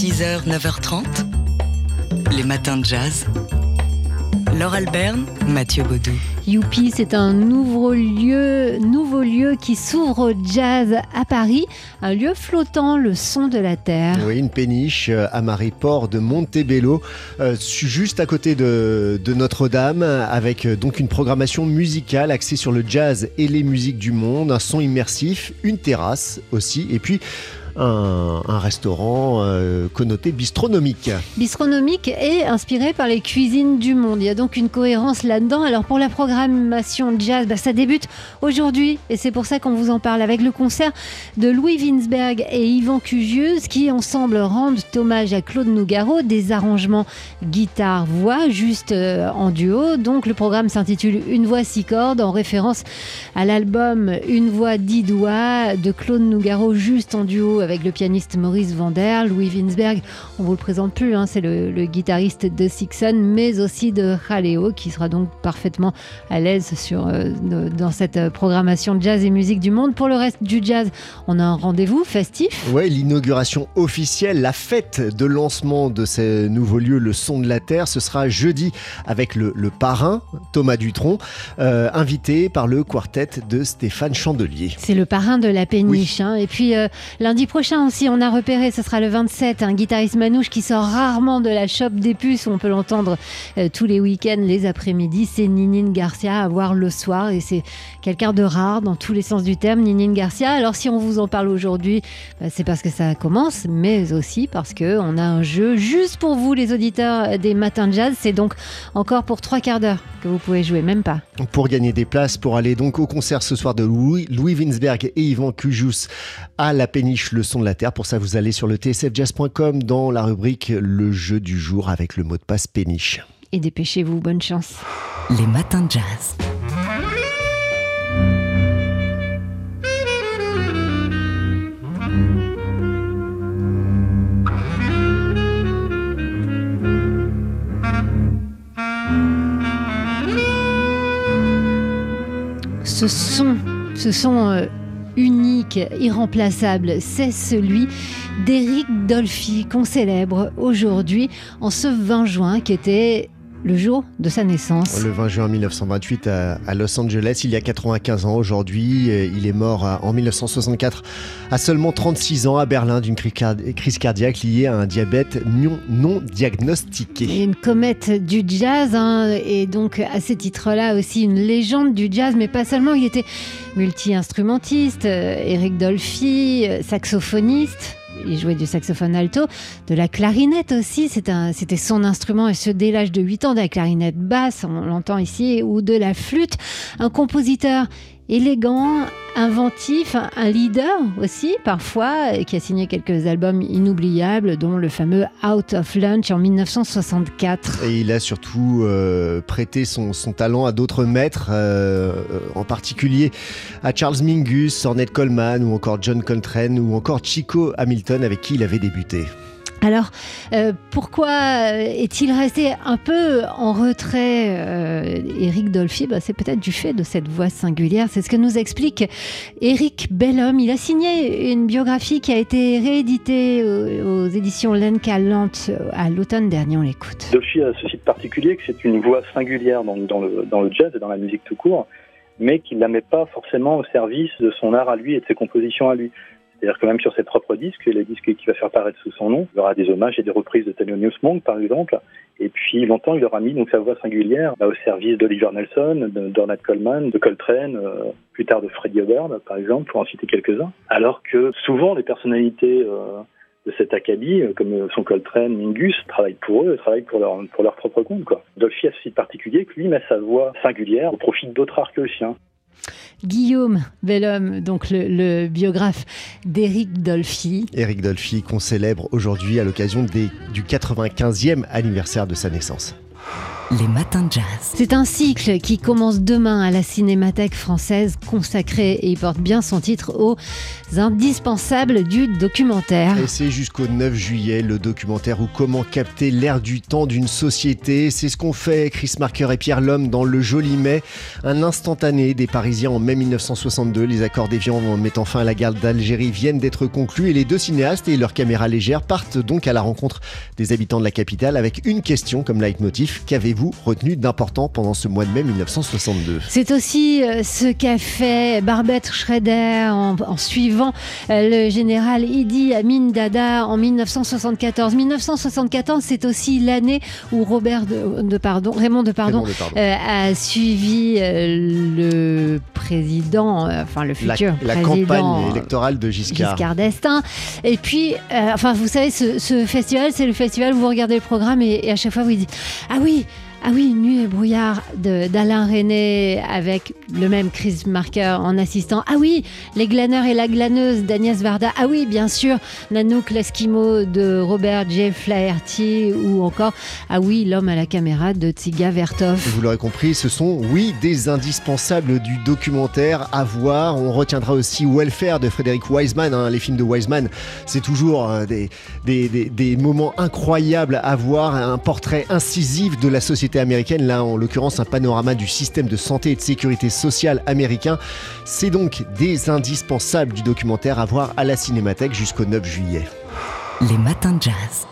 6h, 9h30, les matins de jazz. Laure Alberne, Mathieu Baudou. Youpi, c'est un nouveau lieu, nouveau lieu qui s'ouvre au jazz à Paris, un lieu flottant, le son de la terre. Oui, une péniche euh, à Marie-Port de Montebello, euh, juste à côté de, de Notre-Dame, avec euh, donc une programmation musicale axée sur le jazz et les musiques du monde, un son immersif, une terrasse aussi, et puis un, restaurant euh, connoté bistronomique. Bistronomique et inspiré par les cuisines du monde. Il y a donc une cohérence là-dedans. Alors pour la programmation jazz, bah, ça débute aujourd'hui et c'est pour ça qu'on vous en parle avec le concert de Louis Winsberg et Yvan Cugius qui ensemble rendent hommage à Claude Nougaro, des arrangements guitare-voix juste euh, en duo. Donc le programme s'intitule Une voix six cordes en référence à l'album Une voix dix doigts de Claude Nougaro juste en duo avec le pianiste Maurice Vander, Louis Winsberg, on vous le présente plus, hein, c'est le, le, guitariste de Sixon, mais aussi de Jaleo, qui sera donc parfaitement à l'aise sur, euh, dans cette programmation de jazz et musique du monde. Pour le reste du jazz, on a un rendez-vous festif. Oui, l'inauguration officielle, la fête de lancement de ce nouveau lieu, le son de la terre, ce sera jeudi avec le, le parrain, Thomas Dutronc, euh, invité par le quartet de Stéphane Chandelier. C'est le parrain de la péniche. Oui. Hein. Et puis euh, lundi prochain aussi, on a repéré, ce sera le 27, un guitariste manouche qui sort rarement de la shop des puces, on peut l'entendre euh, tous les week-ends, les après-midi. C'est Ninine Garcia à voir le soir et c'est quelqu'un de rare dans tous les sens du terme, Ninine Garcia. Alors si on vous en parle aujourd'hui, bah, c'est parce que ça commence, mais aussi parce qu'on a un jeu juste pour vous, les auditeurs des matins de jazz. C'est donc encore pour trois quarts d'heure que vous pouvez jouer, même pas. Pour gagner des places, pour aller donc au concert ce soir de Louis, Louis Winsberg et Yvan Cujus à la péniche Le Son de la Terre. Pour ça, vous allez sur le tsfjazz.com dans la rubrique Le jeu du jour avec le mot de passe péniche. Et dépêchez-vous, bonne chance. Les matins de jazz. Ce son, ce son euh, unique, irremplaçable, c'est celui d'Éric Dolphy qu'on célèbre aujourd'hui en ce 20 juin qui était le jour de sa naissance. Le 20 juin 1928 à, à Los Angeles, il y a 95 ans aujourd'hui. Il est mort en 1964 à seulement 36 ans à Berlin d'une crise cardiaque liée à un diabète non, non diagnostiqué. Et une comète du jazz, hein, et donc à ce titre-là aussi une légende du jazz, mais pas seulement, il était multi-instrumentiste, euh, Eric Dolphy, euh, saxophoniste il jouait du saxophone alto, de la clarinette aussi, c'était son instrument et ce dès l'âge de 8 ans, de la clarinette basse, on l'entend ici, ou de la flûte. Un compositeur élégant, inventif, un leader aussi parfois, qui a signé quelques albums inoubliables, dont le fameux Out of Lunch en 1964. Et il a surtout euh, prêté son, talent à d'autres maîtres, euh, en particulier à Charles Mingus, Ornette Coleman ou encore John Coltrane ou encore Chico Hamilton avec qui il avait débuté. Alors, euh, pourquoi est-il resté un peu en retrait, euh, Éric Dolphy? Bah, C'est peut-être du fait de cette voix singulière. C'est ce que nous explique Éric Bellhomme. Il a signé une biographie qui a été rééditée aux, éditions Lenka Lant à l'automne dernier. On l'écoute. Dolphy a ceci de particulier que c'est une voix singulière dans, dans, le, dans le jazz et dans la musique tout court, mais qu'il ne la met pas forcément au service de son art à lui et de ses compositions à lui. C'est-à-dire que même sur ses propres disques, les disques qu'il va faire paraître sous son nom, il y aura des hommages et des reprises de Thelonious Monk, par exemple. Et puis longtemps, il aura mis donc sa voix singulière bah, au service d'Oliver Nelson, Dornette Coleman, de Coltrane, euh, plus tard de Freddie Hubbard, par exemple, pour en citer quelques-uns. Alors que souvent, les personnalités euh, de cet acabit, comme son Coltrane, Mingus, travaillent pour eux, travaillent pour leur, pour leur propre compte. Quoi. Dolphy a ceci de particulier que lui met sa voix singulière au profit d'autres arts que le sien. Guillaume Bellhomme, donc le, biographe d'Éric Dolphy. Éric Dolphy qu'on célèbre aujourd'hui à l'occasion du 95e anniversaire de sa naissance. Les matins de jazz. C'est un cycle qui commence demain à la Cinémathèque française consacré et il porte bien son titre aux indispensables du documentaire. Et c'est jusqu'au 9 juillet le documentaire ou comment capter l'air du temps d'une société. C'est ce qu'ont fait Chris Marker et Pierre Lhomme dans Le Joli Mai, un instantané des Parisiens en mai 1962. Les accords d'Évian mettant fin à la guerre d'Algérie viennent d'être conclus et les deux cinéastes et leurs caméras légères partent donc à la rencontre des habitants de la capitale avec une question comme leitmotiv. Qu'avez-vous retenu d'important pendant ce mois de mai 1962 C'est aussi euh, ce qu'a fait Barbette Schroeder en, suivant euh, le général Idi Amin Dada en 1974. 1974, c'est aussi l'année où Robert de, pardon, Raymond de Pardon, euh, a suivi le président, enfin le futur la, la campagne électorale de Giscard. Giscard d'Estaing. Et puis, enfin, vous savez, ce, festival, c'est le festival où vous regardez le programme et, et à chaque fois vous dites ah oui. Ah oui, Nuit et brouillard d'Alain René avec le même Chris Marker en assistant. Ah oui, Les glaneurs et la glaneuse d'Agnès Varda. Ah oui, bien sûr, Nanook l'Eskimo de Robert J. Flaherty ou encore Ah oui, L'homme à la caméra de Tsiga Vertov. Vous l'aurez compris, ce sont, oui, des indispensables du documentaire à voir. On retiendra aussi Welfare de Frédéric Wiseman. Hein. Les films de Wiseman, c'est toujours euh, des, des, des moments incroyables à voir, un portrait incisif de la société américaine, là en l'occurrence un panorama du système de santé et de sécurité sociale américain. C'est donc des indispensables du documentaire à voir à la Cinémathèque jusqu'au 9 juillet. Les matins de jazz.